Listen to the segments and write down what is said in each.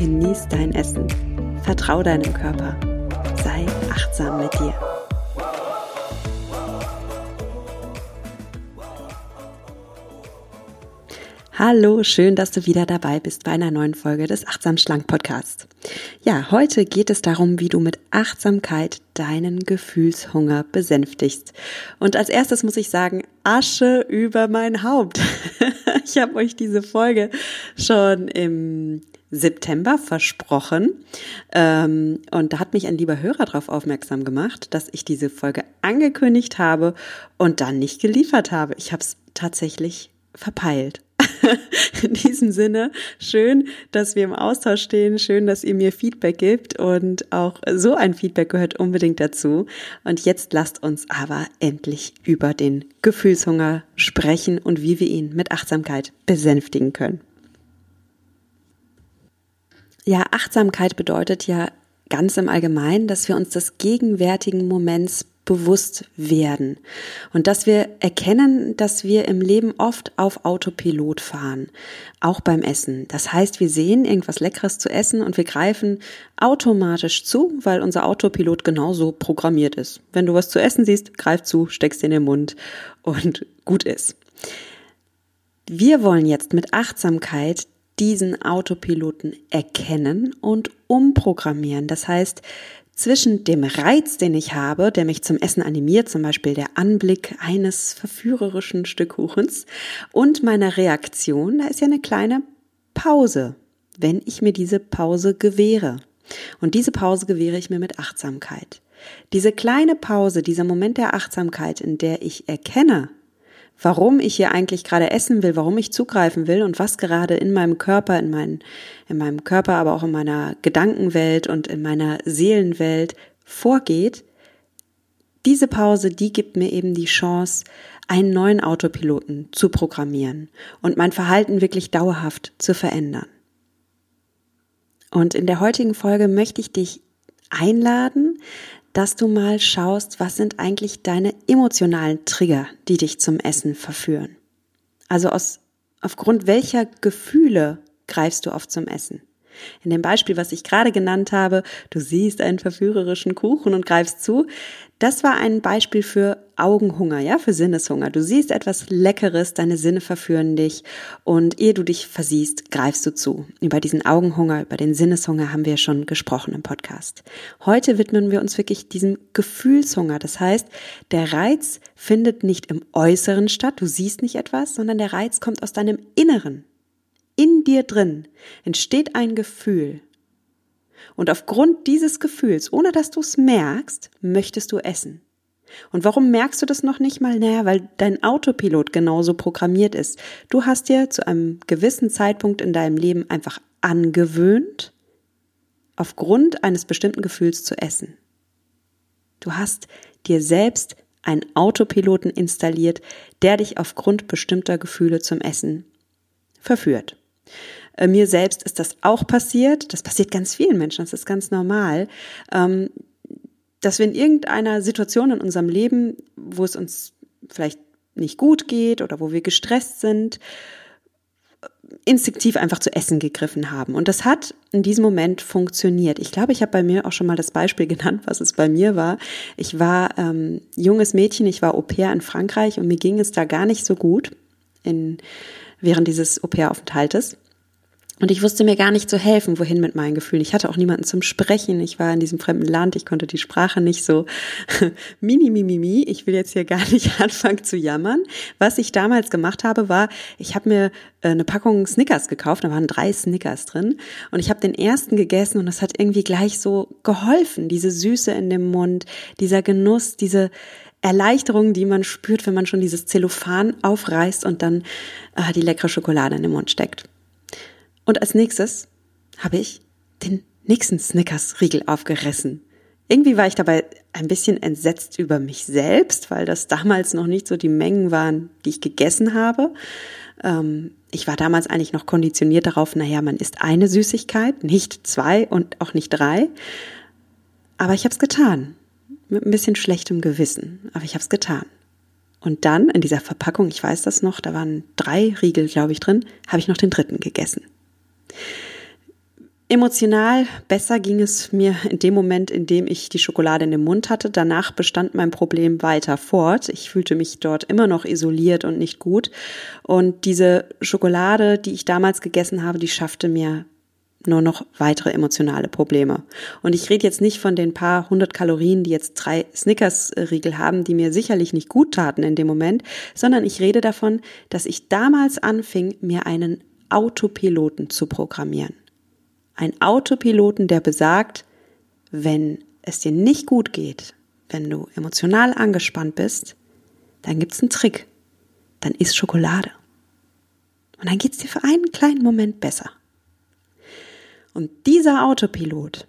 genieß dein Essen, vertrau deinem Körper, sei achtsam mit dir. Hallo, schön, dass du wieder dabei bist bei einer neuen Folge des Achtsam Schlank Podcasts. Ja, heute geht es darum, wie du mit Achtsamkeit deinen Gefühlshunger besänftigst. Und als erstes muss ich sagen, Asche über mein Haupt. ich habe euch diese Folge schon im September versprochen. Ähm, und da hat mich ein lieber Hörer darauf aufmerksam gemacht, dass ich diese Folge angekündigt habe und dann nicht geliefert habe. Ich habe es tatsächlich verpeilt. In diesem Sinne, schön, dass wir im Austausch stehen, schön, dass ihr mir Feedback gibt und auch so ein Feedback gehört unbedingt dazu. Und jetzt lasst uns aber endlich über den Gefühlshunger sprechen und wie wir ihn mit Achtsamkeit besänftigen können. Ja, Achtsamkeit bedeutet ja ganz im Allgemeinen, dass wir uns des gegenwärtigen Moments bewusst werden und dass wir erkennen, dass wir im Leben oft auf Autopilot fahren, auch beim Essen. Das heißt, wir sehen irgendwas Leckeres zu essen und wir greifen automatisch zu, weil unser Autopilot genauso programmiert ist. Wenn du was zu essen siehst, greif zu, steckst in den Mund und gut ist. Wir wollen jetzt mit Achtsamkeit diesen Autopiloten erkennen und umprogrammieren. Das heißt, zwischen dem Reiz, den ich habe, der mich zum Essen animiert, zum Beispiel der Anblick eines verführerischen Stück Kuchens, und meiner Reaktion, da ist ja eine kleine Pause, wenn ich mir diese Pause gewähre. Und diese Pause gewähre ich mir mit Achtsamkeit. Diese kleine Pause, dieser Moment der Achtsamkeit, in der ich erkenne, warum ich hier eigentlich gerade essen will, warum ich zugreifen will und was gerade in meinem Körper, in, mein, in meinem Körper, aber auch in meiner Gedankenwelt und in meiner Seelenwelt vorgeht, diese Pause, die gibt mir eben die Chance, einen neuen Autopiloten zu programmieren und mein Verhalten wirklich dauerhaft zu verändern. Und in der heutigen Folge möchte ich dich einladen, dass du mal schaust, was sind eigentlich deine emotionalen Trigger, die dich zum Essen verführen. Also aus, aufgrund welcher Gefühle greifst du oft zum Essen? In dem Beispiel, was ich gerade genannt habe, du siehst einen verführerischen Kuchen und greifst zu, das war ein Beispiel für Augenhunger, ja, für Sinneshunger. Du siehst etwas Leckeres, deine Sinne verführen dich und ehe du dich versiehst, greifst du zu. Über diesen Augenhunger, über den Sinneshunger haben wir schon gesprochen im Podcast. Heute widmen wir uns wirklich diesem Gefühlshunger. Das heißt, der Reiz findet nicht im Äußeren statt, du siehst nicht etwas, sondern der Reiz kommt aus deinem Inneren. In dir drin entsteht ein Gefühl. Und aufgrund dieses Gefühls, ohne dass du es merkst, möchtest du essen. Und warum merkst du das noch nicht mal? Naja, weil dein Autopilot genauso programmiert ist. Du hast dir zu einem gewissen Zeitpunkt in deinem Leben einfach angewöhnt, aufgrund eines bestimmten Gefühls zu essen. Du hast dir selbst einen Autopiloten installiert, der dich aufgrund bestimmter Gefühle zum Essen verführt. Äh, mir selbst ist das auch passiert. Das passiert ganz vielen Menschen. Das ist ganz normal. Ähm, dass wir in irgendeiner Situation in unserem Leben, wo es uns vielleicht nicht gut geht oder wo wir gestresst sind, instinktiv einfach zu essen gegriffen haben. Und das hat in diesem Moment funktioniert. Ich glaube, ich habe bei mir auch schon mal das Beispiel genannt, was es bei mir war. Ich war ähm, junges Mädchen, ich war Au pair in Frankreich und mir ging es da gar nicht so gut in, während dieses Au pair-Aufenthaltes. Und ich wusste mir gar nicht zu helfen, wohin mit meinen Gefühlen. Ich hatte auch niemanden zum Sprechen. Ich war in diesem fremden Land. Ich konnte die Sprache nicht so mini, mimi, mi. Ich will jetzt hier gar nicht anfangen zu jammern. Was ich damals gemacht habe, war, ich habe mir äh, eine Packung Snickers gekauft. Da waren drei Snickers drin. Und ich habe den ersten gegessen und das hat irgendwie gleich so geholfen. Diese Süße in dem Mund, dieser Genuss, diese Erleichterung, die man spürt, wenn man schon dieses Zellophan aufreißt und dann äh, die leckere Schokolade in den Mund steckt. Und als nächstes habe ich den nächsten Snickers-Riegel aufgerissen. Irgendwie war ich dabei ein bisschen entsetzt über mich selbst, weil das damals noch nicht so die Mengen waren, die ich gegessen habe. Ähm, ich war damals eigentlich noch konditioniert darauf, naja, man isst eine Süßigkeit, nicht zwei und auch nicht drei. Aber ich habe es getan. Mit ein bisschen schlechtem Gewissen. Aber ich habe es getan. Und dann in dieser Verpackung, ich weiß das noch, da waren drei Riegel, glaube ich, drin, habe ich noch den dritten gegessen. Emotional besser ging es mir in dem Moment, in dem ich die Schokolade in dem Mund hatte. Danach bestand mein Problem weiter fort. Ich fühlte mich dort immer noch isoliert und nicht gut. Und diese Schokolade, die ich damals gegessen habe, die schaffte mir nur noch weitere emotionale Probleme. Und ich rede jetzt nicht von den paar hundert Kalorien, die jetzt drei Snickers-Riegel haben, die mir sicherlich nicht gut taten in dem Moment, sondern ich rede davon, dass ich damals anfing, mir einen Autopiloten zu programmieren. Ein Autopiloten, der besagt, wenn es dir nicht gut geht, wenn du emotional angespannt bist, dann gibt's einen Trick. Dann isst Schokolade. Und dann geht's dir für einen kleinen Moment besser. Und dieser Autopilot,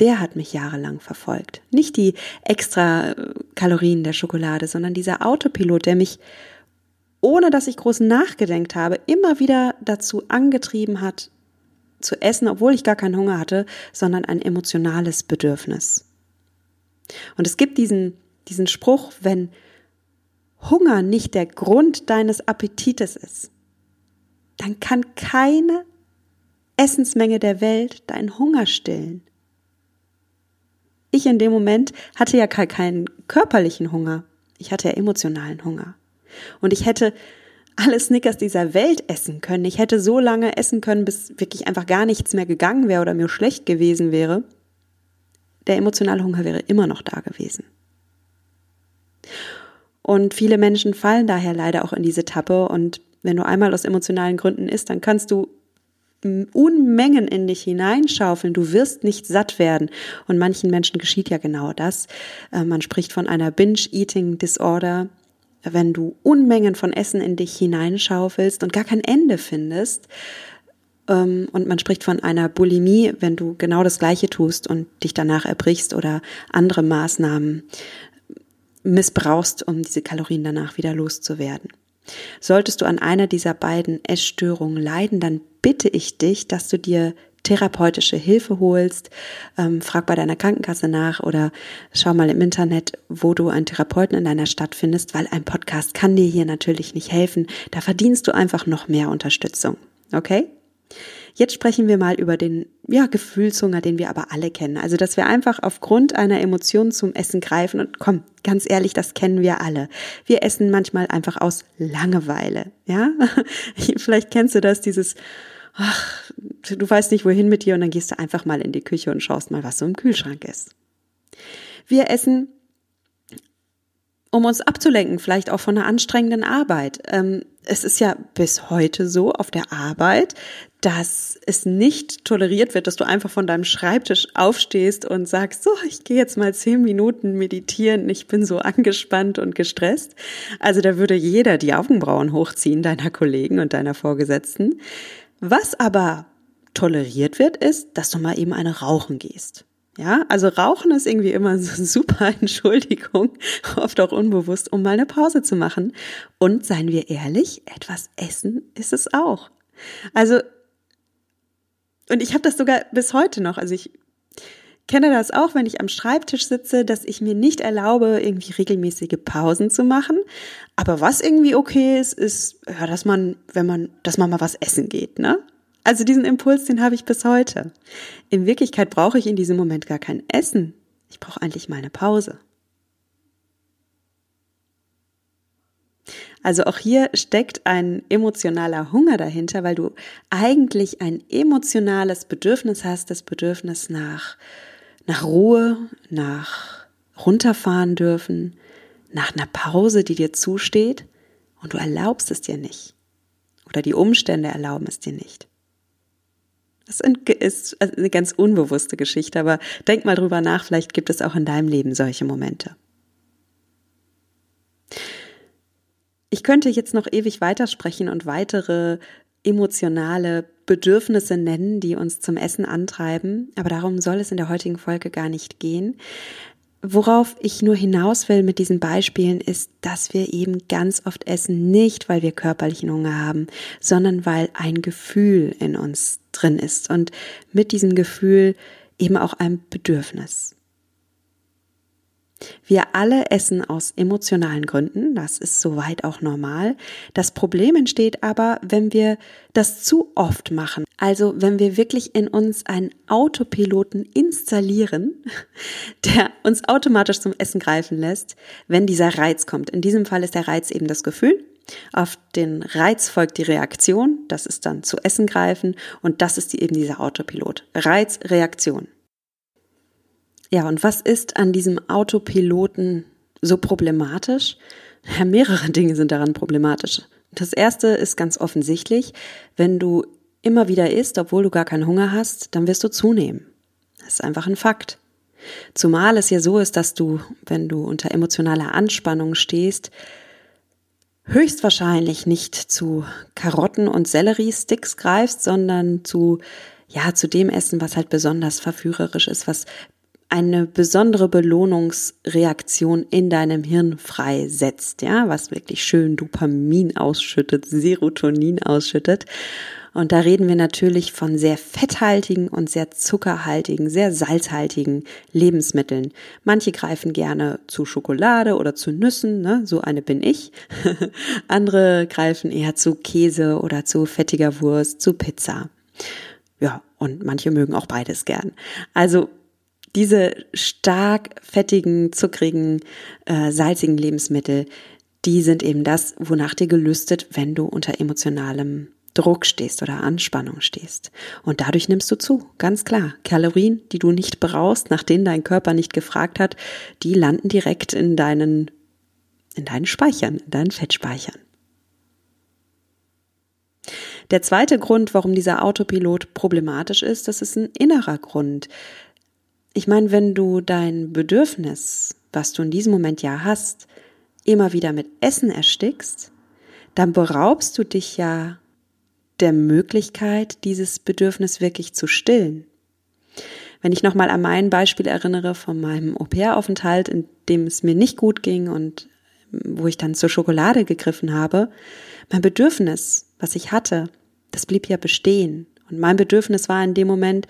der hat mich jahrelang verfolgt. Nicht die extra äh, Kalorien der Schokolade, sondern dieser Autopilot, der mich, ohne dass ich groß nachgedenkt habe, immer wieder dazu angetrieben hat, zu essen, obwohl ich gar keinen Hunger hatte, sondern ein emotionales Bedürfnis. Und es gibt diesen, diesen Spruch, wenn Hunger nicht der Grund deines Appetites ist, dann kann keine Essensmenge der Welt deinen Hunger stillen. Ich in dem Moment hatte ja keinen körperlichen Hunger. Ich hatte ja emotionalen Hunger. Und ich hätte alle Snickers dieser Welt essen können. Ich hätte so lange essen können, bis wirklich einfach gar nichts mehr gegangen wäre oder mir schlecht gewesen wäre. Der emotionale Hunger wäre immer noch da gewesen. Und viele Menschen fallen daher leider auch in diese Tappe. Und wenn du einmal aus emotionalen Gründen isst, dann kannst du Unmengen in dich hineinschaufeln, du wirst nicht satt werden. Und manchen Menschen geschieht ja genau das. Äh, man spricht von einer Binge-Eating-Disorder, wenn du Unmengen von Essen in dich hineinschaufelst und gar kein Ende findest. Ähm, und man spricht von einer Bulimie, wenn du genau das Gleiche tust und dich danach erbrichst oder andere Maßnahmen missbrauchst, um diese Kalorien danach wieder loszuwerden. Solltest du an einer dieser beiden Essstörungen leiden, dann bitte ich dich, dass du dir therapeutische Hilfe holst. Ähm, frag bei deiner Krankenkasse nach oder schau mal im Internet, wo du einen Therapeuten in deiner Stadt findest, weil ein Podcast kann dir hier natürlich nicht helfen. Da verdienst du einfach noch mehr Unterstützung. Okay? Jetzt sprechen wir mal über den ja, Gefühlshunger, den wir aber alle kennen. Also, dass wir einfach aufgrund einer Emotion zum Essen greifen und komm, ganz ehrlich, das kennen wir alle. Wir essen manchmal einfach aus Langeweile, ja? Vielleicht kennst du das, dieses ach, du weißt nicht wohin mit dir und dann gehst du einfach mal in die Küche und schaust mal, was so im Kühlschrank ist. Wir essen um uns abzulenken, vielleicht auch von einer anstrengenden Arbeit. Ähm, es ist ja bis heute so auf der Arbeit, dass es nicht toleriert wird, dass du einfach von deinem Schreibtisch aufstehst und sagst, so, ich gehe jetzt mal zehn Minuten meditieren, ich bin so angespannt und gestresst. Also da würde jeder die Augenbrauen hochziehen, deiner Kollegen und deiner Vorgesetzten. Was aber toleriert wird, ist, dass du mal eben eine rauchen gehst. Ja, also Rauchen ist irgendwie immer so eine super Entschuldigung, oft auch unbewusst, um mal eine Pause zu machen. Und seien wir ehrlich, etwas essen ist es auch. Also, und ich habe das sogar bis heute noch. Also ich kenne das auch, wenn ich am Schreibtisch sitze, dass ich mir nicht erlaube, irgendwie regelmäßige Pausen zu machen. Aber was irgendwie okay ist, ist, ja, dass man, wenn man, dass man mal was essen geht, ne? Also diesen Impuls, den habe ich bis heute. In Wirklichkeit brauche ich in diesem Moment gar kein Essen. Ich brauche eigentlich mal eine Pause. Also auch hier steckt ein emotionaler Hunger dahinter, weil du eigentlich ein emotionales Bedürfnis hast, das Bedürfnis nach, nach Ruhe, nach runterfahren dürfen, nach einer Pause, die dir zusteht und du erlaubst es dir nicht. Oder die Umstände erlauben es dir nicht. Das ist eine ganz unbewusste Geschichte, aber denk mal drüber nach, vielleicht gibt es auch in deinem Leben solche Momente. Ich könnte jetzt noch ewig weitersprechen und weitere emotionale Bedürfnisse nennen, die uns zum Essen antreiben, aber darum soll es in der heutigen Folge gar nicht gehen. Worauf ich nur hinaus will mit diesen Beispielen ist, dass wir eben ganz oft essen, nicht weil wir körperlichen Hunger haben, sondern weil ein Gefühl in uns drin ist und mit diesem Gefühl eben auch ein Bedürfnis. Wir alle essen aus emotionalen Gründen, das ist soweit auch normal. Das Problem entsteht aber, wenn wir das zu oft machen. Also wenn wir wirklich in uns einen Autopiloten installieren, der uns automatisch zum Essen greifen lässt, wenn dieser Reiz kommt. In diesem Fall ist der Reiz eben das Gefühl. Auf den Reiz folgt die Reaktion, das ist dann zu essen greifen und das ist eben dieser Autopilot. Reiz, Reaktion. Ja, und was ist an diesem Autopiloten so problematisch? Ja, mehrere Dinge sind daran problematisch. Das erste ist ganz offensichtlich, wenn du immer wieder isst, obwohl du gar keinen Hunger hast, dann wirst du zunehmen. Das ist einfach ein Fakt. Zumal es ja so ist, dass du, wenn du unter emotionaler Anspannung stehst, höchstwahrscheinlich nicht zu Karotten und Selleriesticks greifst, sondern zu ja, zu dem Essen, was halt besonders verführerisch ist, was eine besondere Belohnungsreaktion in deinem Hirn freisetzt, ja, was wirklich schön Dopamin ausschüttet, Serotonin ausschüttet. Und da reden wir natürlich von sehr fetthaltigen und sehr zuckerhaltigen, sehr salzhaltigen Lebensmitteln. Manche greifen gerne zu Schokolade oder zu Nüssen, ne? so eine bin ich. Andere greifen eher zu Käse oder zu fettiger Wurst, zu Pizza. Ja, und manche mögen auch beides gern. Also diese stark fettigen, zuckrigen, äh, salzigen Lebensmittel, die sind eben das, wonach dir gelüstet, wenn du unter emotionalem Druck stehst oder Anspannung stehst. Und dadurch nimmst du zu, ganz klar. Kalorien, die du nicht brauchst, nach denen dein Körper nicht gefragt hat, die landen direkt in deinen, in deinen Speichern, in deinen Fettspeichern. Der zweite Grund, warum dieser Autopilot problematisch ist, das ist ein innerer Grund. Ich meine, wenn du dein Bedürfnis, was du in diesem Moment ja hast, immer wieder mit Essen erstickst, dann beraubst du dich ja der Möglichkeit, dieses Bedürfnis wirklich zu stillen. Wenn ich nochmal an mein Beispiel erinnere von meinem Au-pair-Aufenthalt, in dem es mir nicht gut ging und wo ich dann zur Schokolade gegriffen habe, mein Bedürfnis, was ich hatte, das blieb ja bestehen. Und mein Bedürfnis war in dem Moment,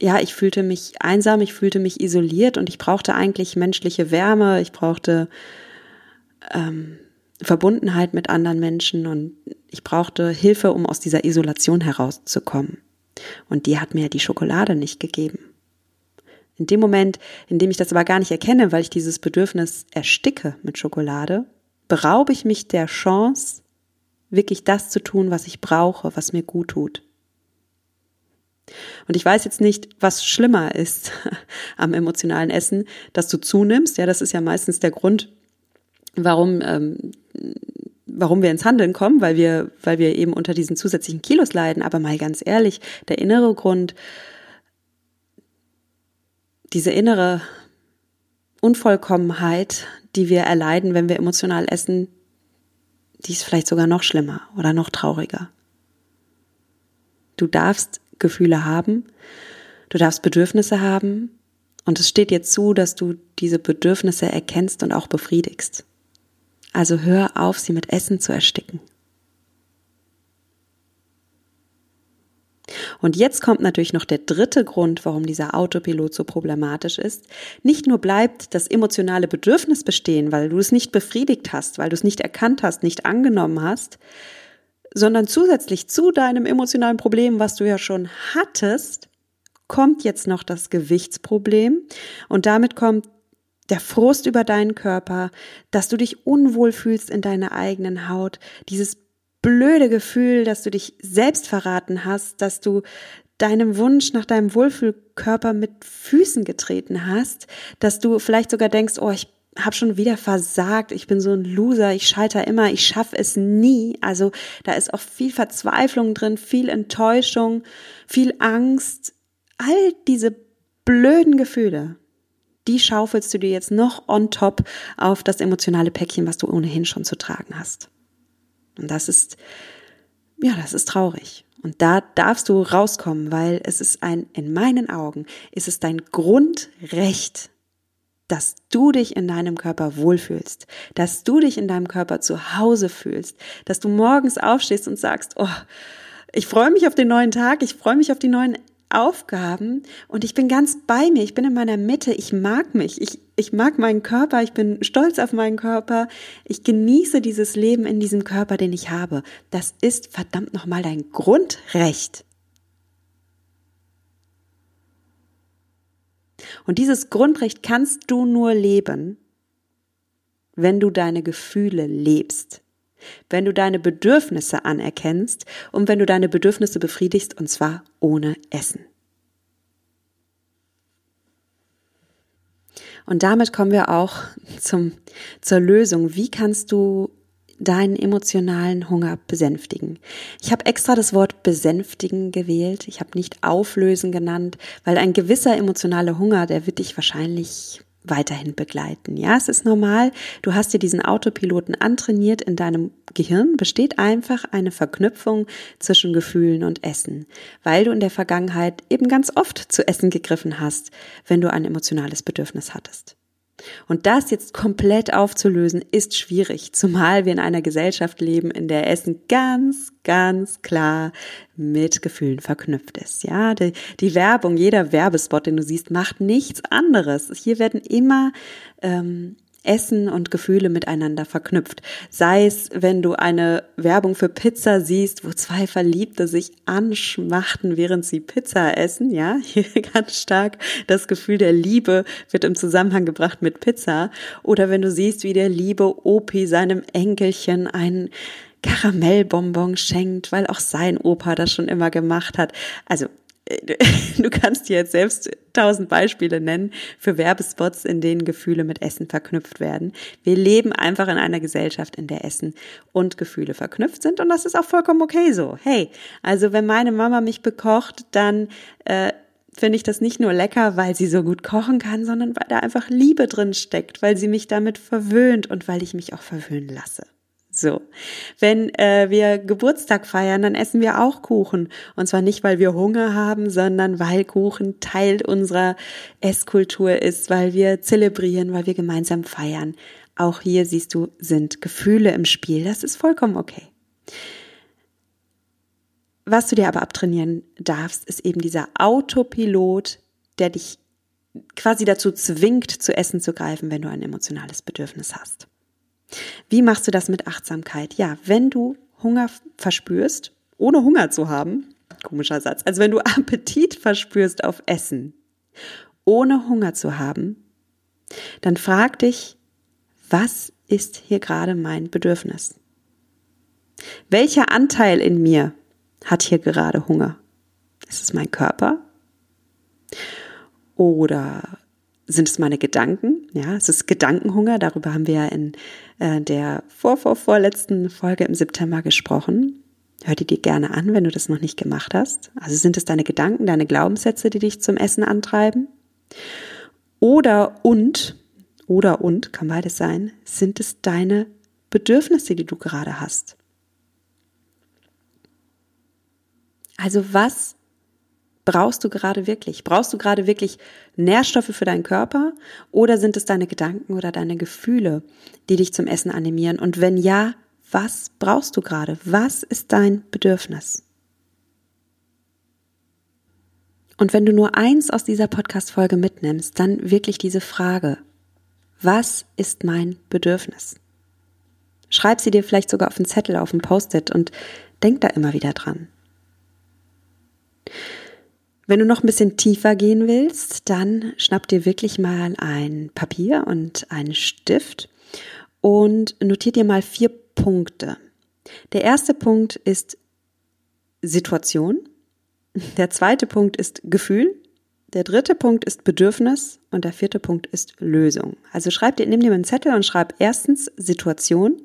ja, ich fühlte mich einsam, ich fühlte mich isoliert und ich brauchte eigentlich menschliche Wärme, ich brauchte ähm, Verbundenheit mit anderen Menschen und ich brauchte Hilfe, um aus dieser Isolation herauszukommen. Und die hat mir die Schokolade nicht gegeben. In dem Moment, in dem ich das aber gar nicht erkenne, weil ich dieses Bedürfnis ersticke mit Schokolade, beraube ich mich der Chance, wirklich das zu tun, was ich brauche, was mir gut tut. Und ich weiß jetzt nicht, was schlimmer ist am emotionalen Essen, dass du zunimmst. Ja, das ist ja meistens der Grund, warum, ähm, warum wir ins Handeln kommen, weil wir, weil wir eben unter diesen zusätzlichen Kilos leiden. Aber mal ganz ehrlich, der innere Grund, diese innere Unvollkommenheit, die wir erleiden, wenn wir emotional essen, die ist vielleicht sogar noch schlimmer oder noch trauriger. Du darfst Gefühle haben. Du darfst Bedürfnisse haben. Und es steht dir zu, dass du diese Bedürfnisse erkennst und auch befriedigst. Also hör auf, sie mit Essen zu ersticken. Und jetzt kommt natürlich noch der dritte Grund, warum dieser Autopilot so problematisch ist. Nicht nur bleibt das emotionale Bedürfnis bestehen, weil du es nicht befriedigt hast, weil du es nicht erkannt hast, nicht angenommen hast, sondern zusätzlich zu deinem emotionalen Problem, was du ja schon hattest, kommt jetzt noch das Gewichtsproblem. Und damit kommt der Frust über deinen Körper, dass du dich unwohl fühlst in deiner eigenen Haut, dieses blöde Gefühl, dass du dich selbst verraten hast, dass du deinem Wunsch nach deinem Wohlfühlkörper mit Füßen getreten hast, dass du vielleicht sogar denkst, oh, ich habe schon wieder versagt, ich bin so ein Loser, ich scheitere immer, ich schaffe es nie. Also da ist auch viel Verzweiflung drin, viel Enttäuschung, viel Angst. All diese blöden Gefühle, die schaufelst du dir jetzt noch on top auf das emotionale Päckchen, was du ohnehin schon zu tragen hast. Und das ist, ja, das ist traurig. Und da darfst du rauskommen, weil es ist ein, in meinen Augen, ist es dein Grundrecht, dass du dich in deinem Körper wohlfühlst, dass du dich in deinem Körper zu Hause fühlst, dass du morgens aufstehst und sagst, oh, ich freue mich auf den neuen Tag, ich freue mich auf die neuen Aufgaben und ich bin ganz bei mir, ich bin in meiner Mitte, ich mag mich, ich, ich mag meinen Körper, ich bin stolz auf meinen Körper, ich genieße dieses Leben in diesem Körper, den ich habe. Das ist verdammt nochmal dein Grundrecht. Und dieses Grundrecht kannst du nur leben, wenn du deine Gefühle lebst, wenn du deine Bedürfnisse anerkennst und wenn du deine Bedürfnisse befriedigst und zwar ohne Essen. Und damit kommen wir auch zum, zur Lösung. Wie kannst du deinen emotionalen Hunger besänftigen. Ich habe extra das Wort besänftigen gewählt. Ich habe nicht auflösen genannt, weil ein gewisser emotionaler Hunger, der wird dich wahrscheinlich weiterhin begleiten. Ja, es ist normal. Du hast dir diesen Autopiloten antrainiert. In deinem Gehirn besteht einfach eine Verknüpfung zwischen Gefühlen und Essen, weil du in der Vergangenheit eben ganz oft zu Essen gegriffen hast, wenn du ein emotionales Bedürfnis hattest. Und das jetzt komplett aufzulösen, ist schwierig, zumal wir in einer Gesellschaft leben, in der Essen ganz, ganz klar mit Gefühlen verknüpft ist. Ja, die, die Werbung, jeder Werbespot, den du siehst, macht nichts anderes. Hier werden immer ähm, Essen und Gefühle miteinander verknüpft. Sei es, wenn du eine Werbung für Pizza siehst, wo zwei Verliebte sich anschmachten, während sie Pizza essen, ja, hier ganz stark das Gefühl der Liebe wird im Zusammenhang gebracht mit Pizza. Oder wenn du siehst, wie der liebe Opi seinem Enkelchen einen Karamellbonbon schenkt, weil auch sein Opa das schon immer gemacht hat. Also du kannst jetzt selbst tausend Beispiele nennen für Werbespots, in denen Gefühle mit Essen verknüpft werden. Wir leben einfach in einer Gesellschaft, in der Essen und Gefühle verknüpft sind und das ist auch vollkommen okay so. Hey, also wenn meine Mama mich bekocht, dann äh, finde ich das nicht nur lecker, weil sie so gut kochen kann, sondern weil da einfach Liebe drin steckt, weil sie mich damit verwöhnt und weil ich mich auch verwöhnen lasse. So, wenn äh, wir Geburtstag feiern, dann essen wir auch Kuchen. Und zwar nicht, weil wir Hunger haben, sondern weil Kuchen Teil unserer Esskultur ist, weil wir zelebrieren, weil wir gemeinsam feiern. Auch hier siehst du, sind Gefühle im Spiel. Das ist vollkommen okay. Was du dir aber abtrainieren darfst, ist eben dieser Autopilot, der dich quasi dazu zwingt, zu essen zu greifen, wenn du ein emotionales Bedürfnis hast. Wie machst du das mit Achtsamkeit? Ja, wenn du Hunger verspürst, ohne Hunger zu haben, komischer Satz, also wenn du Appetit verspürst auf Essen, ohne Hunger zu haben, dann frag dich, was ist hier gerade mein Bedürfnis? Welcher Anteil in mir hat hier gerade Hunger? Ist es mein Körper? Oder sind es meine Gedanken? Ja, es ist Gedankenhunger. Darüber haben wir ja in äh, der vorvorvorletzten Folge im September gesprochen. Hör die dir gerne an, wenn du das noch nicht gemacht hast. Also sind es deine Gedanken, deine Glaubenssätze, die dich zum Essen antreiben? Oder und, oder und, kann beides sein, sind es deine Bedürfnisse, die du gerade hast? Also was brauchst du gerade wirklich? Brauchst du gerade wirklich Nährstoffe für deinen Körper oder sind es deine Gedanken oder deine Gefühle, die dich zum Essen animieren? Und wenn ja, was brauchst du gerade? Was ist dein Bedürfnis? Und wenn du nur eins aus dieser Podcast-Folge mitnimmst, dann wirklich diese Frage. Was ist mein Bedürfnis? Schreib sie dir vielleicht sogar auf einen Zettel, auf einen Post-it und denk da immer wieder dran. Wenn du noch ein bisschen tiefer gehen willst, dann schnapp dir wirklich mal ein Papier und einen Stift und notier dir mal vier Punkte. Der erste Punkt ist Situation. Der zweite Punkt ist Gefühl. Der dritte Punkt ist Bedürfnis und der vierte Punkt ist Lösung. Also schreib dir, nimm dir einen Zettel und schreib erstens Situation,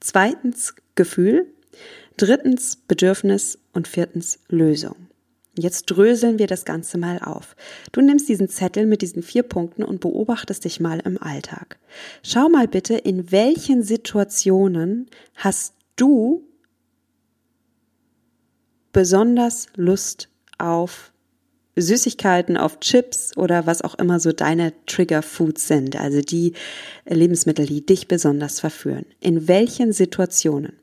zweitens Gefühl, drittens Bedürfnis und viertens Lösung. Jetzt dröseln wir das Ganze mal auf. Du nimmst diesen Zettel mit diesen vier Punkten und beobachtest dich mal im Alltag. Schau mal bitte, in welchen Situationen hast du besonders Lust auf Süßigkeiten, auf Chips oder was auch immer so deine Trigger Foods sind, also die Lebensmittel, die dich besonders verführen. In welchen Situationen?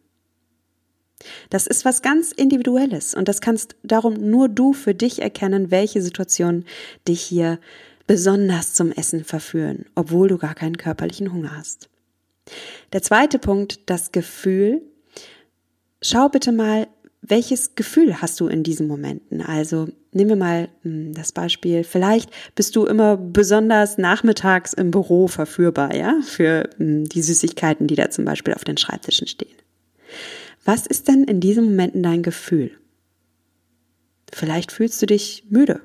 Das ist was ganz Individuelles und das kannst darum nur du für dich erkennen, welche Situationen dich hier besonders zum Essen verführen, obwohl du gar keinen körperlichen Hunger hast. Der zweite Punkt, das Gefühl. Schau bitte mal, welches Gefühl hast du in diesen Momenten? Also nehmen wir mal hm, das Beispiel, vielleicht bist du immer besonders nachmittags im Büro verführbar, ja, für hm, die Süßigkeiten, die da zum Beispiel auf den Schreibtischen stehen. Was ist denn in diesen Momenten dein Gefühl? Vielleicht fühlst du dich müde.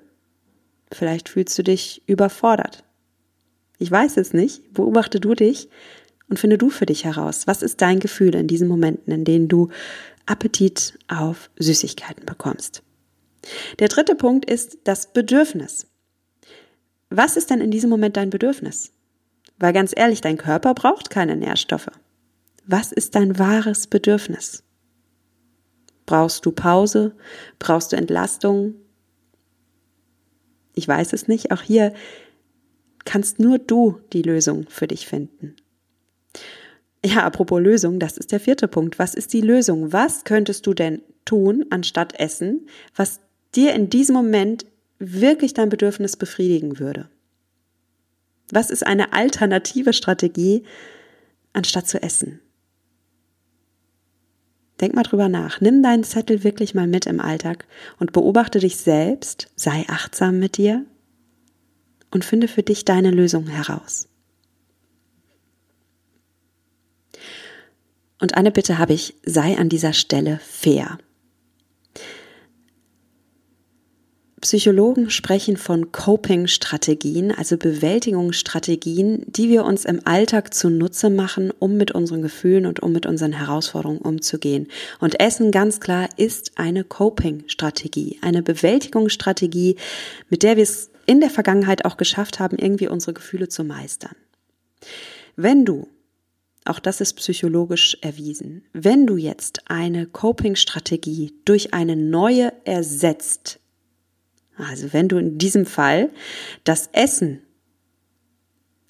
Vielleicht fühlst du dich überfordert. Ich weiß es nicht. Beobachte du dich und finde du für dich heraus, was ist dein Gefühl in diesen Momenten, in denen du Appetit auf Süßigkeiten bekommst. Der dritte Punkt ist das Bedürfnis. Was ist denn in diesem Moment dein Bedürfnis? Weil ganz ehrlich, dein Körper braucht keine Nährstoffe. Was ist dein wahres Bedürfnis? Brauchst du Pause? Brauchst du Entlastung? Ich weiß es nicht. Auch hier kannst nur du die Lösung für dich finden. Ja, apropos Lösung, das ist der vierte Punkt. Was ist die Lösung? Was könntest du denn tun, anstatt essen, was dir in diesem Moment wirklich dein Bedürfnis befriedigen würde? Was ist eine alternative Strategie, anstatt zu essen? Denk mal drüber nach. Nimm deinen Zettel wirklich mal mit im Alltag und beobachte dich selbst, sei achtsam mit dir und finde für dich deine Lösung heraus. Und eine Bitte habe ich, sei an dieser Stelle fair. Psychologen sprechen von Coping-Strategien, also Bewältigungsstrategien, die wir uns im Alltag zunutze machen, um mit unseren Gefühlen und um mit unseren Herausforderungen umzugehen. Und Essen ganz klar ist eine Coping-Strategie, eine Bewältigungsstrategie, mit der wir es in der Vergangenheit auch geschafft haben, irgendwie unsere Gefühle zu meistern. Wenn du auch das ist psychologisch erwiesen. Wenn du jetzt eine Coping-Strategie durch eine neue ersetzt, also wenn du in diesem Fall das Essen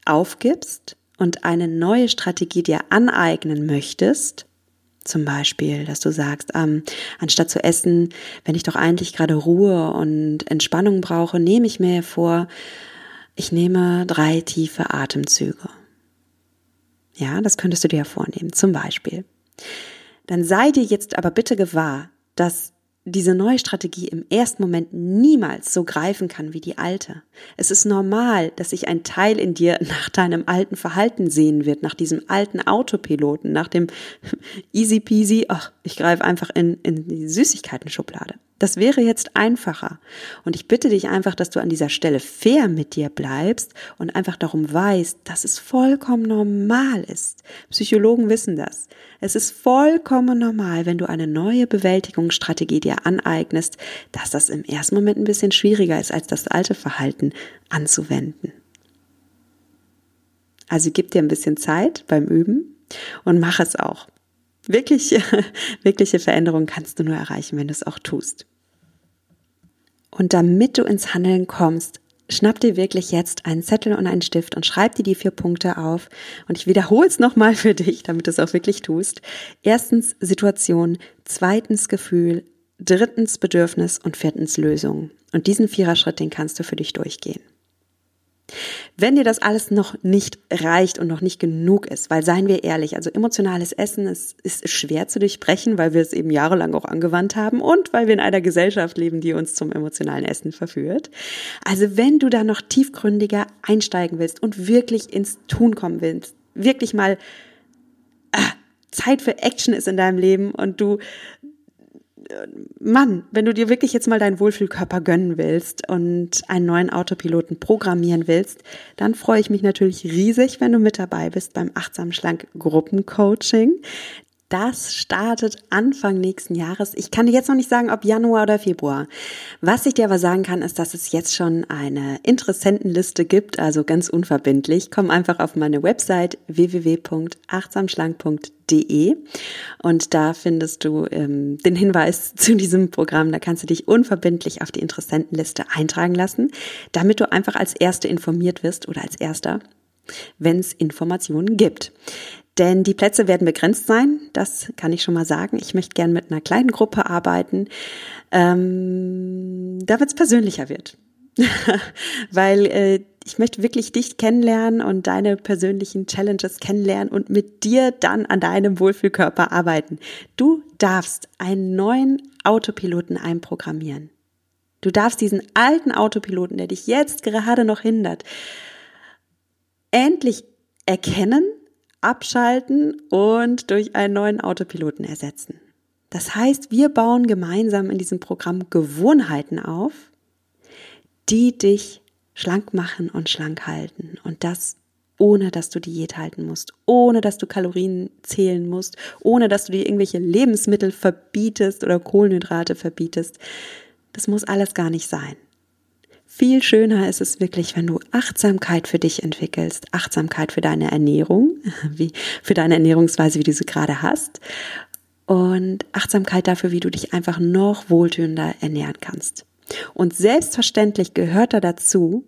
aufgibst und eine neue Strategie dir aneignen möchtest, zum Beispiel, dass du sagst, ähm, anstatt zu essen, wenn ich doch eigentlich gerade Ruhe und Entspannung brauche, nehme ich mir vor, ich nehme drei tiefe Atemzüge. Ja, das könntest du dir vornehmen, zum Beispiel. Dann sei dir jetzt aber bitte gewahr, dass diese neue Strategie im ersten Moment niemals so greifen kann wie die alte. Es ist normal, dass sich ein Teil in dir nach deinem alten Verhalten sehen wird, nach diesem alten Autopiloten, nach dem easy peasy, ach, ich greife einfach in, in die Süßigkeiten-Schublade. Das wäre jetzt einfacher. Und ich bitte dich einfach, dass du an dieser Stelle fair mit dir bleibst und einfach darum weißt, dass es vollkommen normal ist. Psychologen wissen das. Es ist vollkommen normal, wenn du eine neue Bewältigungsstrategie dir aneignest, dass das im ersten Moment ein bisschen schwieriger ist, als das alte Verhalten anzuwenden. Also gib dir ein bisschen Zeit beim Üben und mach es auch. Wirklich, wirkliche Veränderungen kannst du nur erreichen, wenn du es auch tust. Und damit du ins Handeln kommst, schnapp dir wirklich jetzt einen Zettel und einen Stift und schreib dir die vier Punkte auf. Und ich wiederhole es nochmal für dich, damit du es auch wirklich tust. Erstens Situation, zweitens Gefühl, drittens Bedürfnis und viertens Lösung. Und diesen Viererschritt, den kannst du für dich durchgehen. Wenn dir das alles noch nicht reicht und noch nicht genug ist, weil seien wir ehrlich, also emotionales Essen ist, ist schwer zu durchbrechen, weil wir es eben jahrelang auch angewandt haben und weil wir in einer Gesellschaft leben, die uns zum emotionalen Essen verführt. Also wenn du da noch tiefgründiger einsteigen willst und wirklich ins Tun kommen willst, wirklich mal ah, Zeit für Action ist in deinem Leben und du Mann, wenn du dir wirklich jetzt mal deinen Wohlfühlkörper gönnen willst und einen neuen Autopiloten programmieren willst, dann freue ich mich natürlich riesig, wenn du mit dabei bist beim Achtsam Schlank Gruppencoaching. Das startet Anfang nächsten Jahres. Ich kann dir jetzt noch nicht sagen, ob Januar oder Februar. Was ich dir aber sagen kann, ist, dass es jetzt schon eine Interessentenliste gibt, also ganz unverbindlich. Komm einfach auf meine Website www.achtsamschlank.de und da findest du ähm, den Hinweis zu diesem Programm. Da kannst du dich unverbindlich auf die Interessentenliste eintragen lassen, damit du einfach als Erste informiert wirst oder als Erster wenn es Informationen gibt. Denn die Plätze werden begrenzt sein, das kann ich schon mal sagen. Ich möchte gern mit einer kleinen Gruppe arbeiten, ähm, damit es persönlicher wird. Weil äh, ich möchte wirklich dich kennenlernen und deine persönlichen Challenges kennenlernen und mit dir dann an deinem Wohlfühlkörper arbeiten. Du darfst einen neuen Autopiloten einprogrammieren. Du darfst diesen alten Autopiloten, der dich jetzt gerade noch hindert, endlich erkennen abschalten und durch einen neuen Autopiloten ersetzen. Das heißt, wir bauen gemeinsam in diesem Programm Gewohnheiten auf, die dich schlank machen und schlank halten. Und das ohne dass du Diät halten musst, ohne dass du Kalorien zählen musst, ohne dass du dir irgendwelche Lebensmittel verbietest oder Kohlenhydrate verbietest. Das muss alles gar nicht sein. Viel schöner ist es wirklich, wenn du Achtsamkeit für dich entwickelst, Achtsamkeit für deine Ernährung, wie für deine Ernährungsweise, wie du sie gerade hast, und Achtsamkeit dafür, wie du dich einfach noch wohltönender ernähren kannst. Und selbstverständlich gehört da dazu,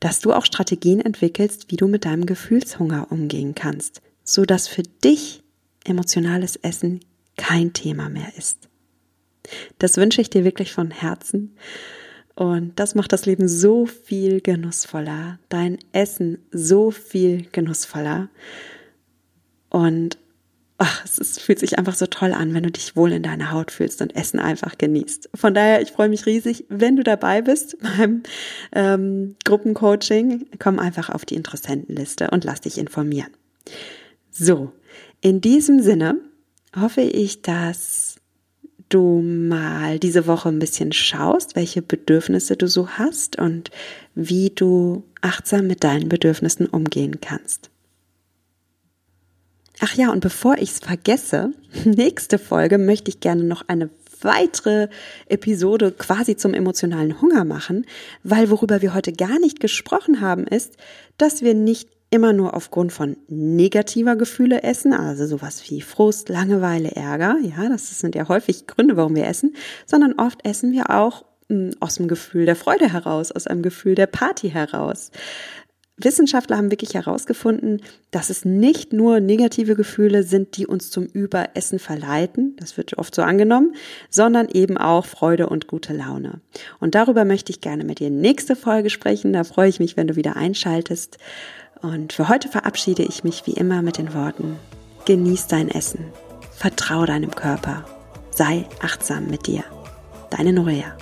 dass du auch Strategien entwickelst, wie du mit deinem Gefühlshunger umgehen kannst, so dass für dich emotionales Essen kein Thema mehr ist. Das wünsche ich dir wirklich von Herzen. Und das macht das Leben so viel genussvoller, dein Essen so viel genussvoller. Und ach, es ist, fühlt sich einfach so toll an, wenn du dich wohl in deiner Haut fühlst und Essen einfach genießt. Von daher, ich freue mich riesig, wenn du dabei bist beim ähm, Gruppencoaching. Komm einfach auf die Interessentenliste und lass dich informieren. So, in diesem Sinne hoffe ich, dass du mal diese Woche ein bisschen schaust, welche Bedürfnisse du so hast und wie du achtsam mit deinen Bedürfnissen umgehen kannst. Ach ja, und bevor ich es vergesse, nächste Folge möchte ich gerne noch eine weitere Episode quasi zum emotionalen Hunger machen, weil worüber wir heute gar nicht gesprochen haben, ist, dass wir nicht immer nur aufgrund von negativer Gefühle essen, also sowas wie Frust, Langeweile, Ärger, ja, das sind ja häufig Gründe, warum wir essen, sondern oft essen wir auch hm, aus dem Gefühl der Freude heraus, aus einem Gefühl der Party heraus. Wissenschaftler haben wirklich herausgefunden, dass es nicht nur negative Gefühle sind, die uns zum Überessen verleiten, das wird oft so angenommen, sondern eben auch Freude und gute Laune. Und darüber möchte ich gerne mit dir nächste Folge sprechen. Da freue ich mich, wenn du wieder einschaltest. Und für heute verabschiede ich mich wie immer mit den Worten, genieß dein Essen, vertrau deinem Körper, sei achtsam mit dir. Deine Norea.